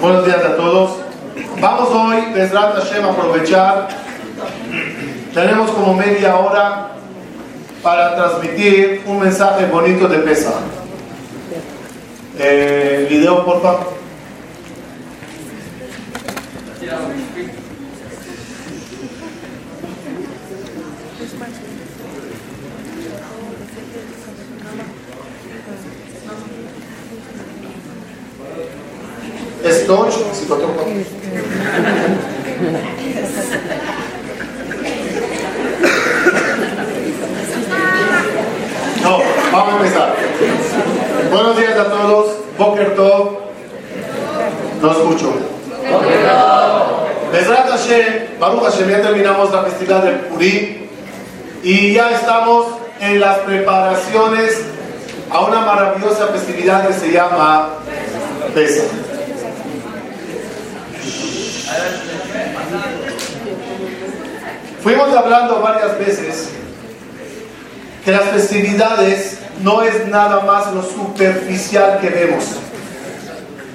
buenos días a todos. Vamos hoy, Besrat Hashem, a aprovechar. Tenemos como media hora para transmitir un mensaje bonito de pesa. Eh, video, por favor. Es Dodge, psicotropo. No, vamos a empezar. Buenos días a todos. Boker Tov. No escucho. Besrat Hashem, Baruch Hashem, ya terminamos la festividad del Purim y ya estamos en las preparaciones a una maravillosa festividad que se llama Pesach. Fuimos hablando varias veces que las festividades no es nada más lo superficial que vemos.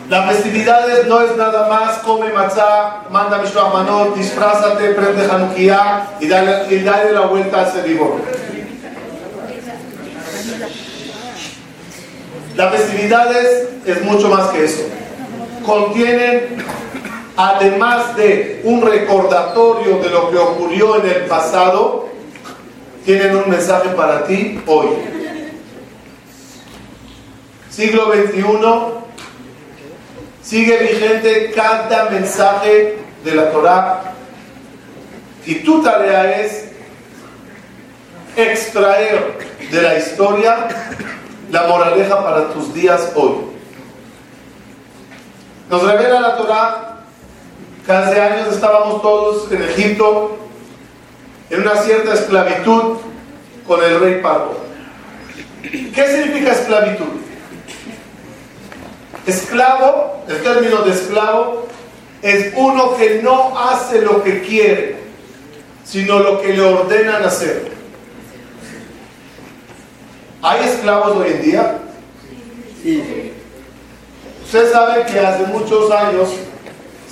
Las festividades no es nada más come matzah, manda mishloach manot, disfrázate, prende Hanukkah y dale, y dale la vuelta al servidor. Las festividades es mucho más que eso. Contienen, además de un recordatorio de lo que ocurrió en el pasado, tienen un mensaje para ti hoy. Siglo XXI, sigue vigente cada mensaje de la Torah y tu tarea es extraer de la historia la moraleja para tus días hoy. Nos revela la Torah hace años estábamos todos en Egipto en una cierta esclavitud con el rey Pablo. ¿Qué significa esclavitud? Esclavo, el término de esclavo, es uno que no hace lo que quiere, sino lo que le ordenan hacer. ¿Hay esclavos hoy en día? Sí. Usted sabe que hace muchos años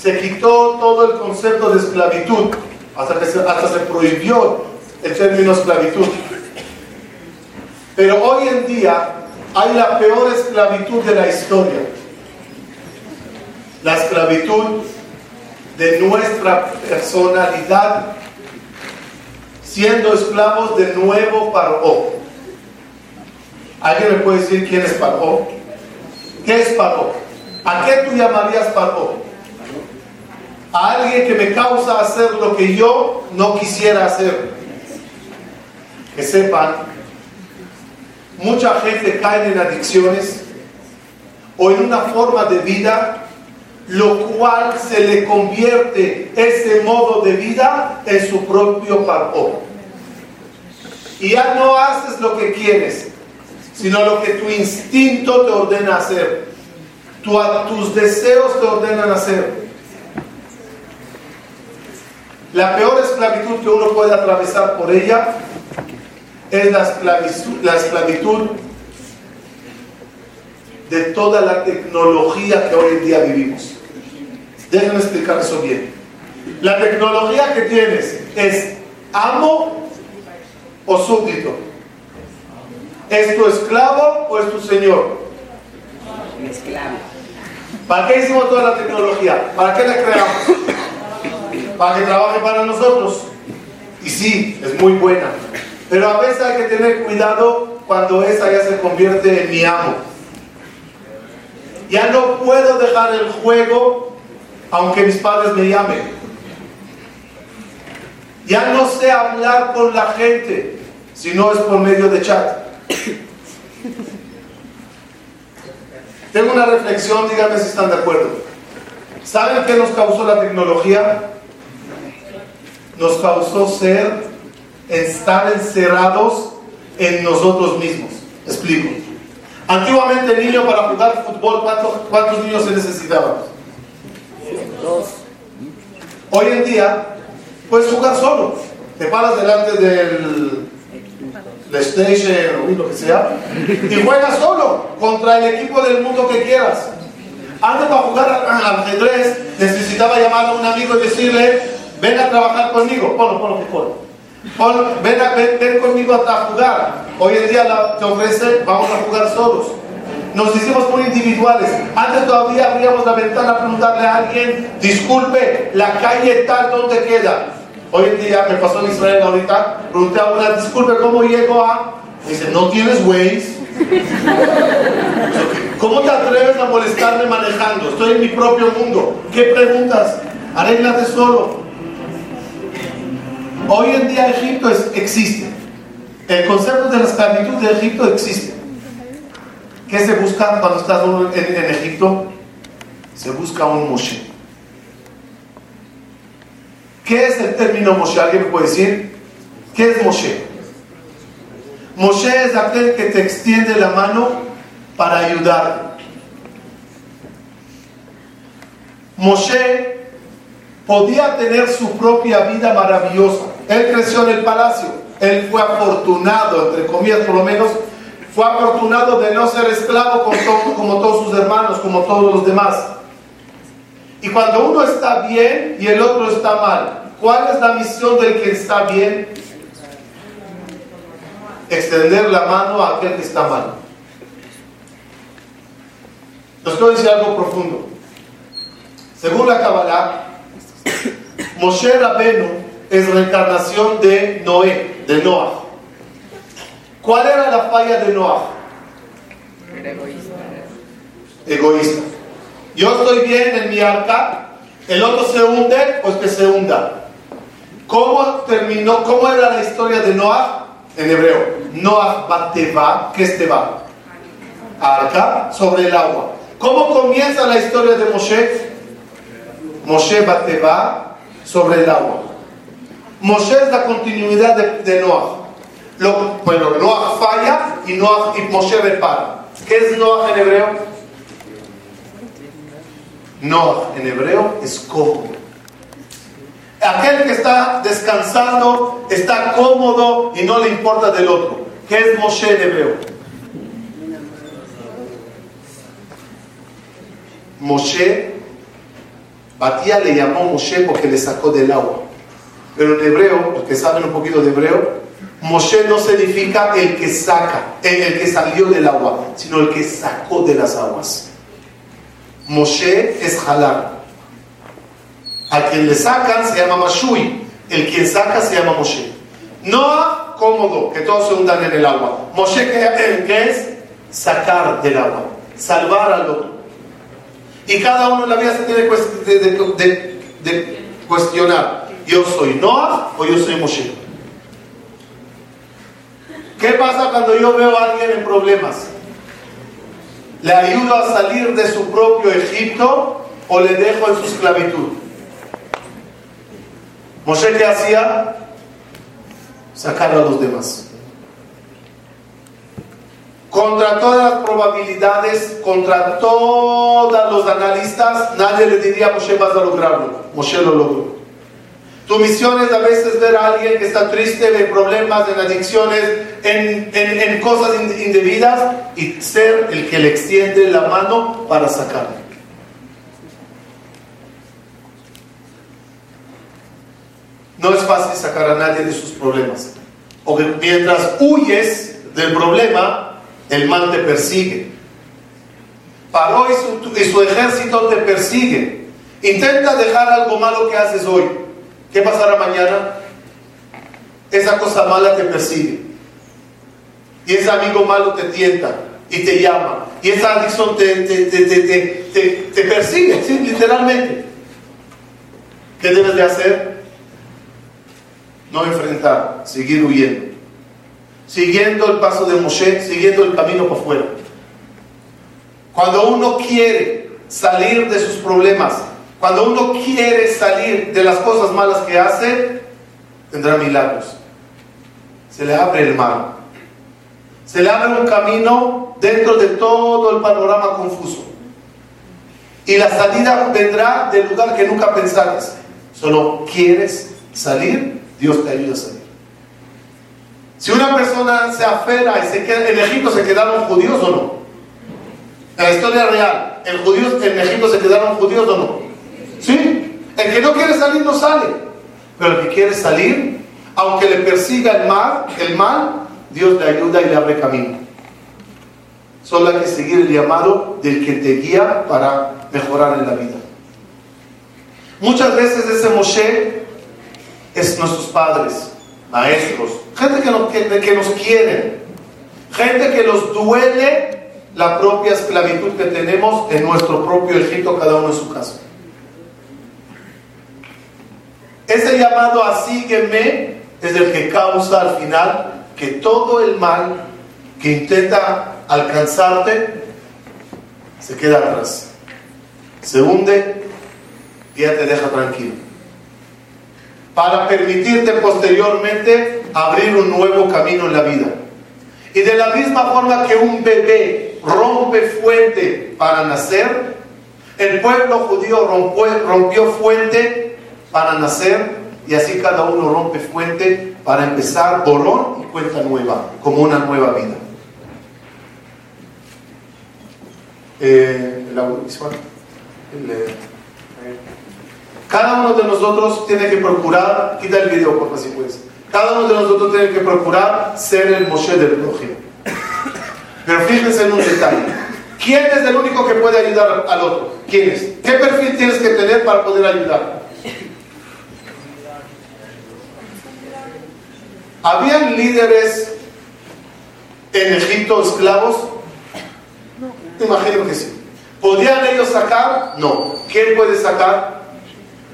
se quitó todo el concepto de esclavitud, hasta, que se, hasta se prohibió el término esclavitud. Pero hoy en día hay la peor esclavitud de la historia. La esclavitud de nuestra personalidad siendo esclavos de nuevo Paró. ¿Alguien me puede decir quién es Paró? ¿Qué es Paró? ¿A qué tú llamarías Paró? A alguien que me causa hacer lo que yo no quisiera hacer. Que sepan, mucha gente cae en adicciones o en una forma de vida lo cual se le convierte ese modo de vida en su propio paró. Y ya no haces lo que quieres, sino lo que tu instinto te ordena hacer. tus deseos te ordenan hacer. La peor esclavitud que uno puede atravesar por ella es la esclavitud, la esclavitud de toda la tecnología que hoy en día vivimos. Déjenme explicar eso bien. La tecnología que tienes es amo o súbdito. ¿Es tu esclavo o es tu señor? Esclavo. ¿Para qué hicimos toda la tecnología? ¿Para qué la creamos? Para que trabaje para nosotros. Y sí, es muy buena. Pero a veces hay que tener cuidado cuando esa ya se convierte en mi amo. Ya no puedo dejar el juego aunque mis padres me llamen. Ya no sé hablar con la gente si no es por medio de chat. Tengo una reflexión, díganme si están de acuerdo. ¿Saben qué nos causó la tecnología? Nos causó ser, estar encerrados en nosotros mismos. Explico. Antiguamente el niño para jugar fútbol, ¿cuántos, cuántos niños se necesitaban? Dos. Hoy en día puedes jugar solo. Te paras delante del PlayStation o lo que sea y juegas solo contra el equipo del mundo que quieras. Antes para jugar al ajedrez necesitaba llamar a un amigo y decirle, ven a trabajar conmigo. Ponlo, ponlo, ponlo. ven, a, ven, conmigo a jugar. Hoy en día te ofrece, vamos a jugar solos. Nos hicimos muy individuales. Antes todavía abríamos la ventana a preguntarle a alguien, disculpe, la calle tal, ¿dónde queda? Hoy en día me pasó en Israel ahorita, pregunté a una, disculpe, ¿cómo llego a...? dice, ¿no tienes Waze? ¿Cómo te atreves a molestarme manejando? Estoy en mi propio mundo. ¿Qué preguntas? Arréglate solo. Hoy en día Egipto existe. El concepto de la esclavitud de Egipto existe. ¿Qué se busca cuando estás en, Egipto? Se busca un Moshe. ¿Qué es el término Moshe? ¿Alguien me puede decir? ¿Qué es Moshe? Moshe es aquel que te extiende la mano para ayudarte. Moshe podía tener su propia vida maravillosa. Él creció en el palacio. Él fue afortunado, entre comillas por lo menos, fue afortunado de no ser esclavo como todos sus hermanos, como todos los demás. Y cuando uno está bien y el otro está mal, ¿cuál es la misión del que está bien? Extender la mano a aquel que está mal. Les quiero decir algo profundo. Según la Kabbalah, Moshe Rabenu es reencarnación de Noé, de Noah. ¿Cuál era la falla de Noah? egoísta. Egoísta. Yo estoy bien en mi arca, el otro se hunde, pues que se hunda. ¿Cómo terminó? ¿Cómo era la historia de Noah en hebreo? Noah bateva, ¿qué es teba? Arca sobre el agua. ¿Cómo comienza la historia de Moshe? Moshe bateva sobre el agua. Moshe es la continuidad de, de Noah. Lo, bueno, Noah falla y, Noah, y Moshe repara. ¿Qué es Noah en hebreo? Noah en hebreo es cómodo. Aquel que está descansando, está cómodo y no le importa del otro. ¿Qué es Moshe en hebreo? Moshe, Batía le llamó Moshe porque le sacó del agua. Pero en hebreo, los que saben un poquito de hebreo, Moshe no significa el que saca, el que salió del agua, sino el que sacó de las aguas. Moshe es jalar. A quien le sacan se llama Mashui. El quien saca se llama Moshe. Noah, cómodo, que todos se hundan en el agua. Moshe, ¿qué es? Sacar del agua, salvar al otro. Y cada uno en la vida se tiene de cuestionar. ¿Yo soy Noah o yo soy Moshe? ¿Qué pasa cuando yo veo a alguien en problemas? ¿Le ayudo a salir de su propio Egipto o le dejo en su esclavitud? Moshe, ¿qué hacía? Sacar a los demás. Contra todas las probabilidades, contra todos los analistas, nadie le diría a Moshe vas a lograrlo. Moshe lo logró. Tu misión es a veces ver a alguien que está triste, de problemas, en adicciones, en, cosas indebidas y ser el que le extiende la mano para sacarlo. No es fácil sacar a nadie de sus problemas. O que mientras huyes del problema, el mal te persigue. Paró y su, y su ejército te persigue. Intenta dejar algo malo que haces hoy ¿Qué pasará mañana? Esa cosa mala te persigue. Y ese amigo malo te tienta y te llama. Y esa adicción te, te, persigue, ¿sí? literalmente. ¿Qué debes de hacer? No enfrentar, seguir huyendo. Siguiendo el paso de Moshe, siguiendo el camino por fuera. Cuando uno quiere salir de sus problemas, cuando uno quiere salir de las cosas malas que hace, tendrá milagros. Se le abre el mar. Se le abre un camino dentro de todo el panorama confuso. Y la salida vendrá del lugar que nunca pensaste. Solo quieres salir, Dios te ayuda a salir. Si una persona se aferra y se queda, en Egipto se quedaron judíos o no. La historia real. ¿En, judíos, ¿En Egipto se quedaron judíos o no? ¿Sí? El que no quiere salir no sale. Pero el que quiere salir, aunque le persiga el mal, el mal, Dios le ayuda y le abre camino. Solo hay que seguir el llamado del que te guía para mejorar en la vida. Muchas veces ese Moshe es nuestros padres, maestros, gente que nos, que, nos quiere, gente que nos duele la propia esclavitud que tenemos en nuestro propio Egipto, cada uno en su casa. Ese llamado a sígueme es el que causa al final que todo el mal que intenta alcanzarte se queda atrás, se hunde y ya te deja tranquilo. Para permitirte posteriormente abrir un nuevo camino en la vida. Y de la misma forma que un bebé rompe fuente para nacer, el pueblo judío rompió, rompió fuente para nacer y así cada uno rompe fuente para empezar borrón y cuenta nueva, como una nueva vida. Eh, cada uno de nosotros tiene que procurar, quita el video por si puedes. Cada uno de nosotros tiene que procurar ser el Moshe del prójimo. Pero fíjense en un detalle. ¿Quién es el único que puede ayudar al otro? ¿Quién es? ¿Qué perfil tienes que tener para poder ayudar? ¿Habían líderes en Egipto esclavos? Imagino que sí. ¿Podían ellos sacar? No. ¿Quién puede sacar?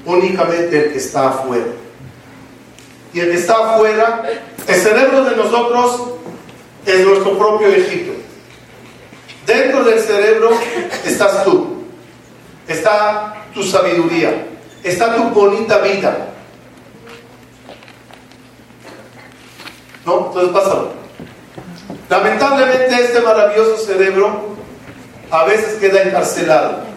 únicamente el que está afuera. Y el que está afuera, el cerebro de nosotros es nuestro propio Egipto. Dentro del cerebro estás tú, está tu sabiduría, está tu bonita vida. ¿No? Entonces pásalo. Lamentablemente este maravilloso cerebro a veces queda encarcelado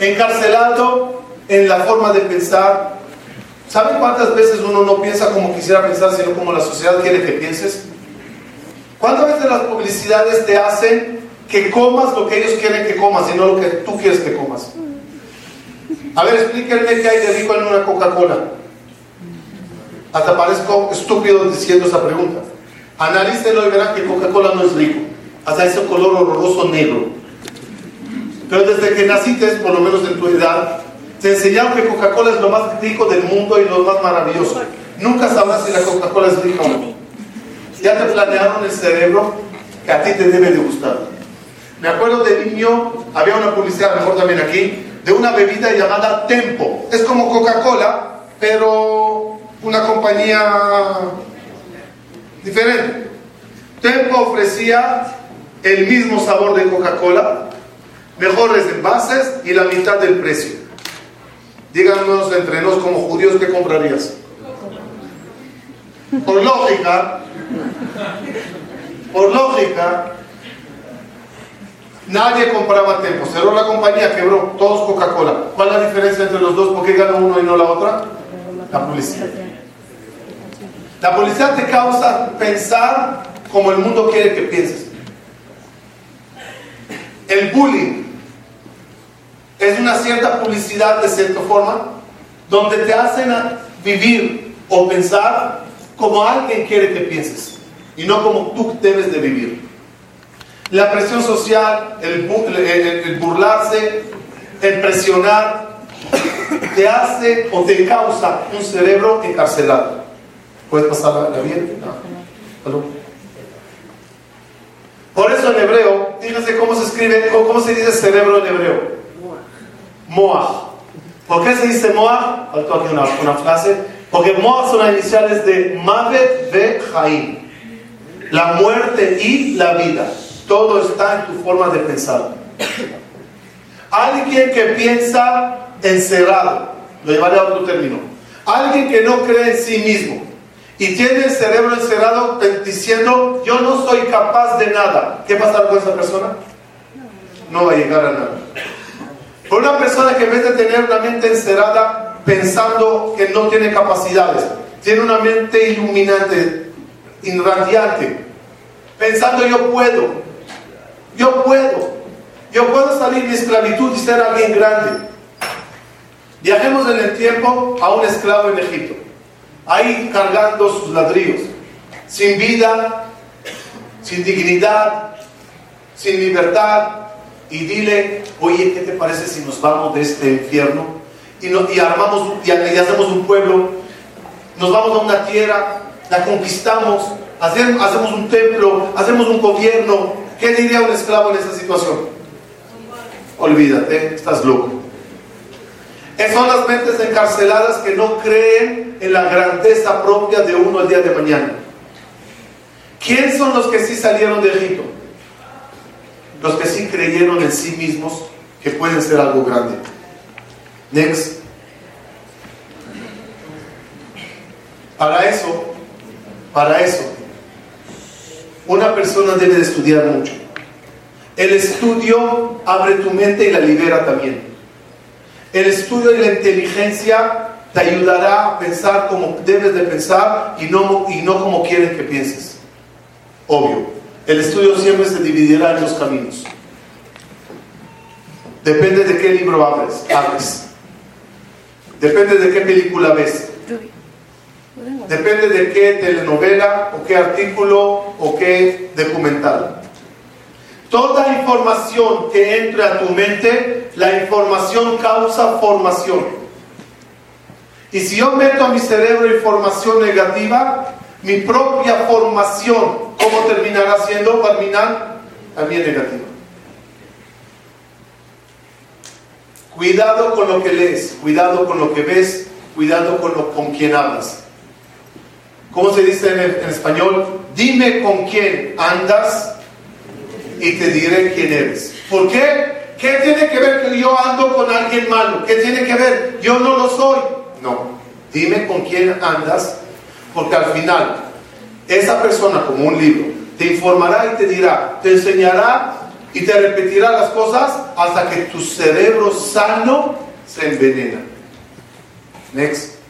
encarcelado en la forma de pensar. ¿Saben cuántas veces uno no piensa como quisiera pensar, sino como la sociedad quiere que pienses? ¿Cuántas veces las publicidades te hacen que comas lo que ellos quieren que comas y no lo que tú quieres que comas? A ver, explíquenme qué hay de rico en una Coca-Cola. Hasta parezco estúpido diciendo esa pregunta. Analícenlo y verán que Coca-Cola no es rico. Hasta ese color horroroso negro. Pero desde que naciste, por lo menos en tu edad, te enseñaron que Coca-Cola es lo más rico del mundo y lo más maravilloso. Nunca sabrás si la Coca-Cola es rica o no. Ya te planearon el cerebro que a ti te debe de gustar. Me acuerdo de niño, había una publicidad, mejor también aquí, de una bebida llamada Tempo. Es como Coca-Cola, pero una compañía diferente. Tempo ofrecía el mismo sabor de Coca-Cola, mejores envases y la mitad del precio. Díganos entre nos como judíos qué comprarías. Por lógica, por lógica, nadie compraba tiempo. Cerró la compañía, quebró, todos Coca-Cola. ¿Cuál es la diferencia entre los dos? ¿Por qué gana uno y no la otra? La publicidad. La publicidad te causa pensar como el mundo quiere que pienses. El bullying es una cierta publicidad de cierta forma, donde te hacen vivir o pensar como alguien quiere que pienses y no como tú debes de vivir. La presión social, el, burlarse, el presionar, te hace o te causa un cerebro encarcelado. ¿Puedes pasar la? No. Por eso en hebreo, fíjense cómo se escribe, cómo se dice cerebro en hebreo. Moach. ¿Por qué se dice Moach? Faltó aquí una, frase. Porque Moach son las iniciales de Mavet ve Jaim. La muerte y la vida. Todo está en tu forma de pensar. Alguien que piensa encerrado, lo llevaré a otro término. Alguien que no cree en sí mismo y tiene el cerebro encerrado diciendo, yo no soy capaz de nada. ¿Qué pasará con esa persona? No va a llegar a nada. Por una persona que en vez de tener una mente encerrada pensando que no tiene capacidades, tiene una mente iluminante, irradiante, pensando yo puedo. Yo puedo. Yo puedo salir de esclavitud y ser alguien grande. Viajemos en el tiempo a un esclavo en Egipto, ahí cargando sus ladrillos, sin vida, sin dignidad, sin libertad. Y dile, oye, ¿qué te parece si nos vamos de este infierno y, armamos y hacemos un pueblo? Nos vamos a una tierra, la conquistamos, hacemos un templo, hacemos un gobierno. ¿Qué diría un esclavo en esa situación? Olvídate, estás loco. Son las mentes encarceladas que no creen en la grandeza propia de uno el día de mañana. ¿Quién son los que sí salieron de Egipto? Los que sí creyeron en sí mismos que pueden ser algo grande. Next. Para eso, para eso, una persona debe de estudiar mucho. El estudio abre tu mente y la libera también. El estudio y la inteligencia te ayudará a pensar como debes de pensar y no, y no como quieren que pienses. Obvio. El estudio siempre se dividirá en los caminos. Depende de qué libro abres, abres. Depende de qué película ves. Depende de qué telenovela o qué artículo o qué documental. Toda información que entre a tu mente, la información causa formación. Y si yo meto a mi cerebro información negativa, mi propia formación, ¿cómo terminará siendo? Terminar también negativa. Cuidado con lo que lees, cuidado con lo que ves, cuidado con, lo, con quien hablas. ¿Cómo se dice en, en español? Dime con quién andas y te diré quién eres. ¿Por qué? ¿Qué tiene que ver que yo ando con alguien malo? ¿Qué tiene que ver? Yo no lo soy. No. Dime con quién andas, porque al final, esa persona, como un libro, te informará y te dirá, te enseñará y te repetirá las cosas hasta que tu cerebro sano se envenena. Next.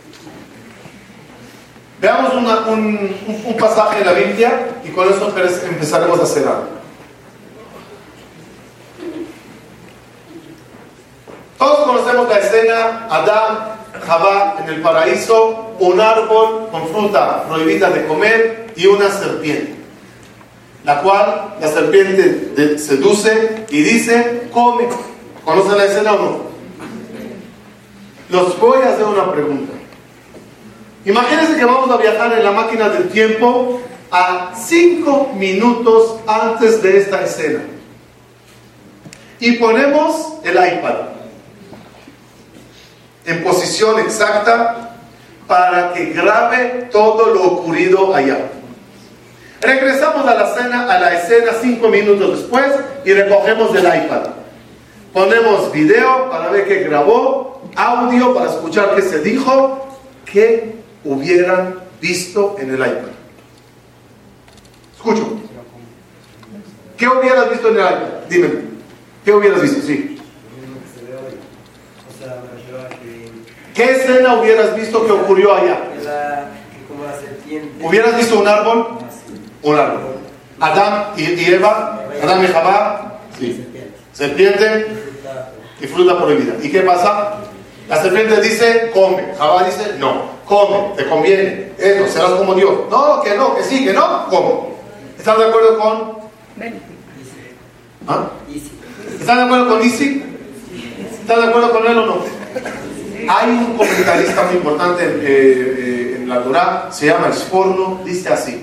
Veamos un, un, pasaje de la Biblia y con eso empezaremos a hacer. Todos conocemos la escena, Adán, Jabá en el paraíso, un árbol con fruta prohibida de comer y una serpiente, la cual la serpiente seduce y dice, come. ¿Conocen la escena o no? Los voy a hacer una pregunta. Imagínense que vamos a viajar en la máquina del tiempo a cinco minutos antes de esta escena. Y ponemos el iPad en posición exacta para que grabe todo lo ocurrido allá. Regresamos a la escena, a la escena cinco minutos después y recogemos el iPad. Ponemos video para ver qué grabó, audio para escuchar qué se dijo, qué hubieran visto en el iPad. Escucho. ¿Qué hubieras visto en el iPad? Dime. ¿Qué hubieras visto? Sí. ¿Qué escena hubieras visto que ocurrió allá? ¿Hubieras visto un árbol? Un árbol. Adán y, Eva, Adán y Jabá, sí. serpiente y fruta prohibida. ¿Y qué pasa? La serpiente dice, come. Jabá dice, no, come, te conviene. Eso, serás como Dios. No, que no, que sí, que no, come. ¿Están de acuerdo con? ¿Ah? ¿Están de acuerdo con Isi? ¿Están de acuerdo con él o no? Hay un comentarista muy importante eh, eh, en la Torah, se llama Sforno, dice así: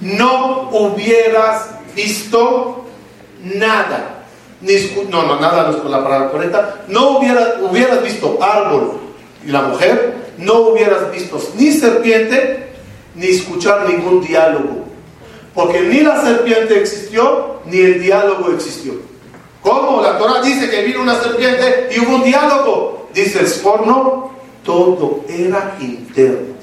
No hubieras visto nada, no, no, nada no es la palabra correcta, no hubieras, hubieras visto árbol y la mujer, no hubieras visto ni serpiente, ni escuchar ningún diálogo, porque ni la serpiente existió, ni el diálogo existió. ¿Cómo? La Torah dice que vino una serpiente y hubo un diálogo. Dice el porno, todo era interno.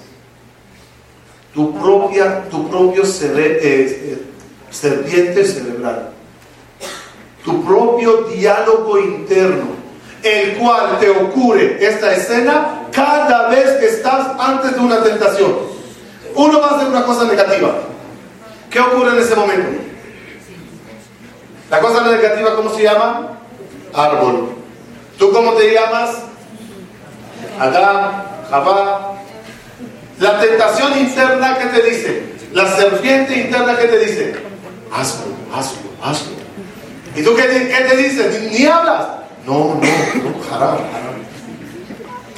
Tu propia, tu propio eh, eh, serpiente cerebral. Tu propio diálogo interno, el cual te ocurre esta escena cada vez que estás antes de una tentación. Uno va a hacer una cosa negativa. ¿Qué ocurre en ese momento? La cosa negativa, ¿cómo se llama? Árbol. ¿Tú cómo te llamas? Adán, Jabá. La tentación interna, ¿qué te dice? La serpiente interna, ¿qué te dice? Hazlo, hazlo, hazlo. ¿Y tú qué, te dices? Ni, hablas. No, no, no, haram, haram.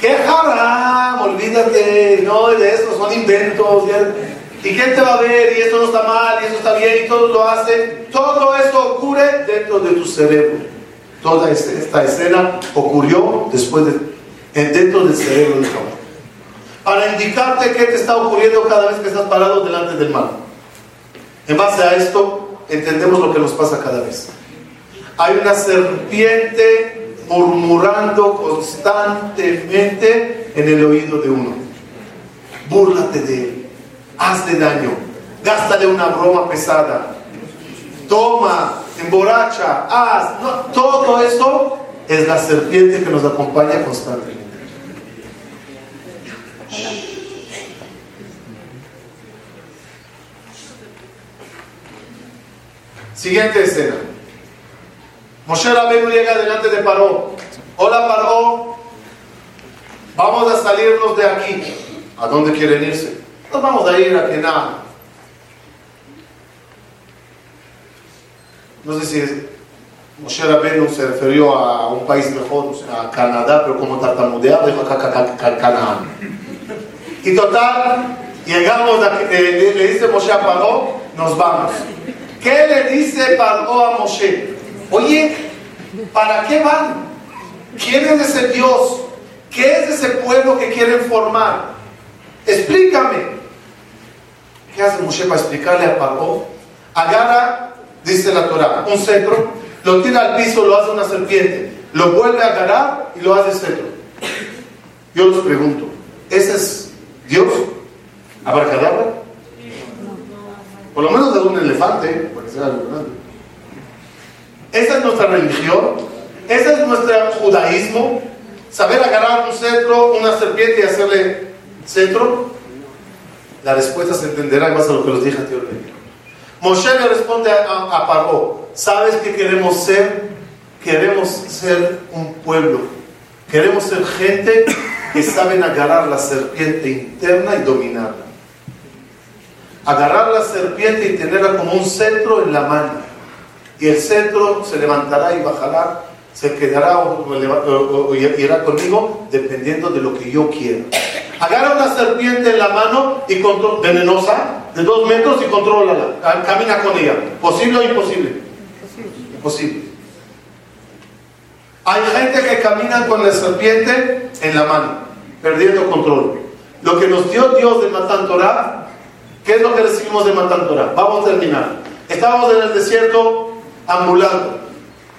¿Qué haram? Olvídate, no, de eso son inventos. ¿Y quién te va a ver? Y eso no está mal, y eso está bien, y todo lo hace. Todo eso ocurre dentro de tu cerebro. Toda esta escena ocurrió después de, dentro del cerebro de Jehová. Para indicarte qué te está ocurriendo cada vez que estás parado delante del mal. En base a esto, entendemos lo que nos pasa cada vez. Hay una serpiente murmurando constantemente en el oído de uno. Búrlate de él hazle daño, gástale una broma pesada, toma, emborracha, haz, todo eso es la serpiente que nos acompaña constantemente. Siguiente escena. Moshe Rabbeinu llega delante de Paró. Hola Paró, vamos a salirnos de aquí. ¿A dónde quieren irse? Nos vamos a ir a Kená. No sé si Moshe Rabbeinu se refirió a un país mejor, a Canadá, pero como tartamudear, dijo Canaán. Y total, llegamos, a, eh, le, dice Moshe a Paró, nos vamos. ¿Qué le dice Paró a Moshe? Oye, ¿para qué van? ¿Quién es ese Dios? ¿Qué es ese pueblo que quieren formar? Explícame. ¿Qué hace Moshe para explicarle a Paró? Agarra, dice la Torah, un cetro, lo tira al piso, lo hace una serpiente, lo vuelve a agarrar y lo hace cetro. Yo les pregunto, ¿ese es Dios? ¿Abarcadabra? Por lo menos de un elefante, porque sea algo grande. Esa es nuestra religión, ese es nuestro judaísmo, saber agarrar un cetro, una serpiente y hacerle cetro. La respuesta se entenderá en base a lo que les dije anteriormente. Moshe le responde a, a ¿sabes qué queremos ser? Queremos ser un pueblo. Queremos ser gente que saben agarrar la serpiente interna y dominarla. Agarrar la serpiente y tenerla como un centro en la mano. Y el centro se levantará y bajará, se quedará o, irá conmigo dependiendo de lo que yo quiera agarra una serpiente en la mano y venenosa de dos metros y controla, camina con ella. ¿Posible o imposible? Imposible. Hay gente que camina con la serpiente en la mano, perdiendo control. Lo que nos dio Dios de Matan Torah, ¿qué es lo que recibimos de Matan Torah? Vamos a terminar. Estábamos en el desierto ambulando,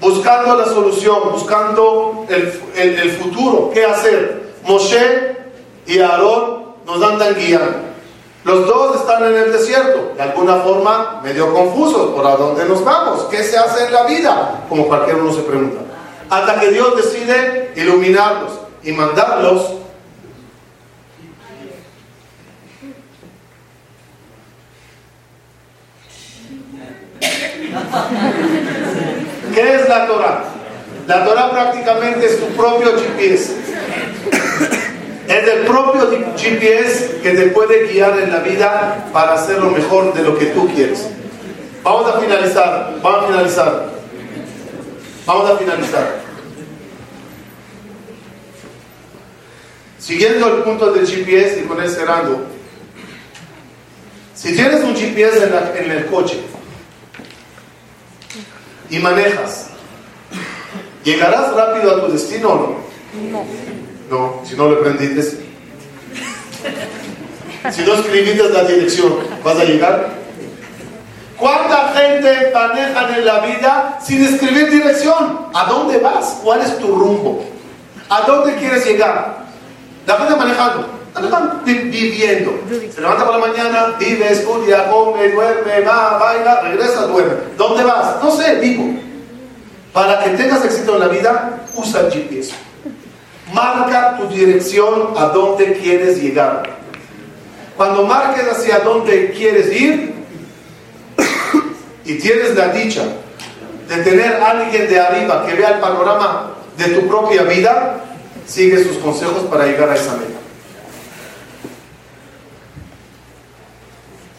buscando la solución, buscando el, el futuro, qué hacer. Moshe y Aarón nos andan guiando. Los dos están en el desierto, de alguna forma medio confusos, ¿por a dónde nos vamos? ¿Qué se hace en la vida? Como cualquier uno se pregunta. Hasta que Dios decide iluminarlos y mandarlos ¿Qué la Torah? La Torah prácticamente es tu propio GPS. Es el propio GPS que te puede guiar en la vida para hacer lo mejor de lo que tú quieres. Vamos a finalizar, vamos a finalizar. Vamos a finalizar. Siguiendo el punto del GPS y con él cerrando. Si tienes un GPS en el coche y manejas, ¿llegarás rápido a tu destino o no? No. No, si no lo aprendiste. Si no escribiste la dirección, ¿vas a llegar? ¿Cuánta gente manejan en la vida sin escribir dirección? ¿A dónde vas? ¿Cuál es tu rumbo? ¿A dónde quieres llegar? La gente manejando, están viviendo. Se levanta por la mañana, vive, estudia, come, duerme, va, baila, regresa, duerme. ¿Dónde vas? No sé, vivo. Para que tengas éxito en la vida, usa el GPS. Marca tu dirección a dónde quieres llegar. Cuando marques hacia dónde quieres ir y tienes la dicha de tener a alguien de arriba que vea el panorama de tu propia vida, sigue sus consejos para llegar a esa meta.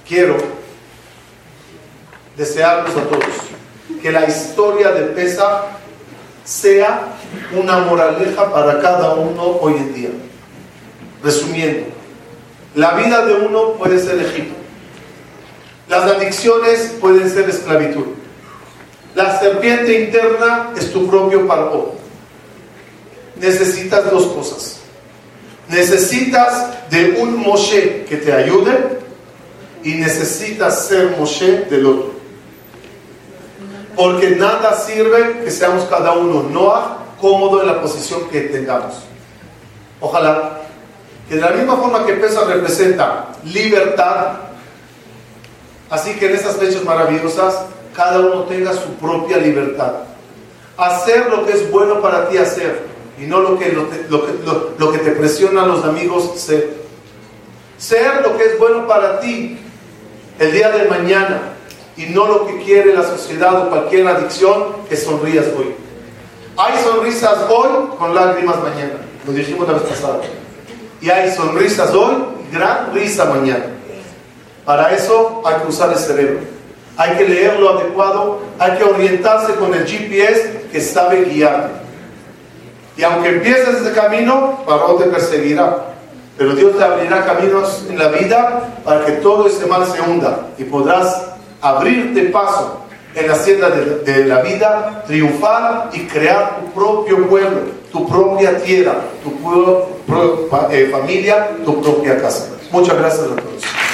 Quiero desearles a todos que la historia de Pesa sea una moraleja para cada uno hoy en día. Resumiendo, la vida de uno puede ser Egipto. Las adicciones pueden ser esclavitud. La serpiente interna es tu propio paró. Necesitas dos cosas. Necesitas de un Moshe que te ayude y necesitas ser Moshe del otro. Porque nada sirve que seamos cada uno Noah cómodo en la posición que tengamos. Ojalá que de la misma forma que Pesa representa libertad, así que en estas fechas maravillosas cada uno tenga su propia libertad. Hacer lo que es bueno para ti hacer y no lo que, lo, que, lo que te presionan los amigos ser. Ser lo que es bueno para ti el día de mañana y no lo que quiere la sociedad o cualquier adicción que sonrías hoy. Hay sonrisas hoy con lágrimas mañana, lo dijimos la vez pasada. Y hay sonrisas hoy y gran risa mañana. Para eso hay que usar el cerebro. Hay que leer lo adecuado, hay que orientarse con el GPS que sabe guiar. Y aunque empieces ese camino, Paró te perseguirá. Pero Dios te abrirá caminos en la vida para que todo ese mal se hunda y podrás abrirte paso en la senda de, la vida, triunfar y crear tu propio pueblo, tu propia tierra, tu eh, familia, tu propia casa. Muchas gracias a todos.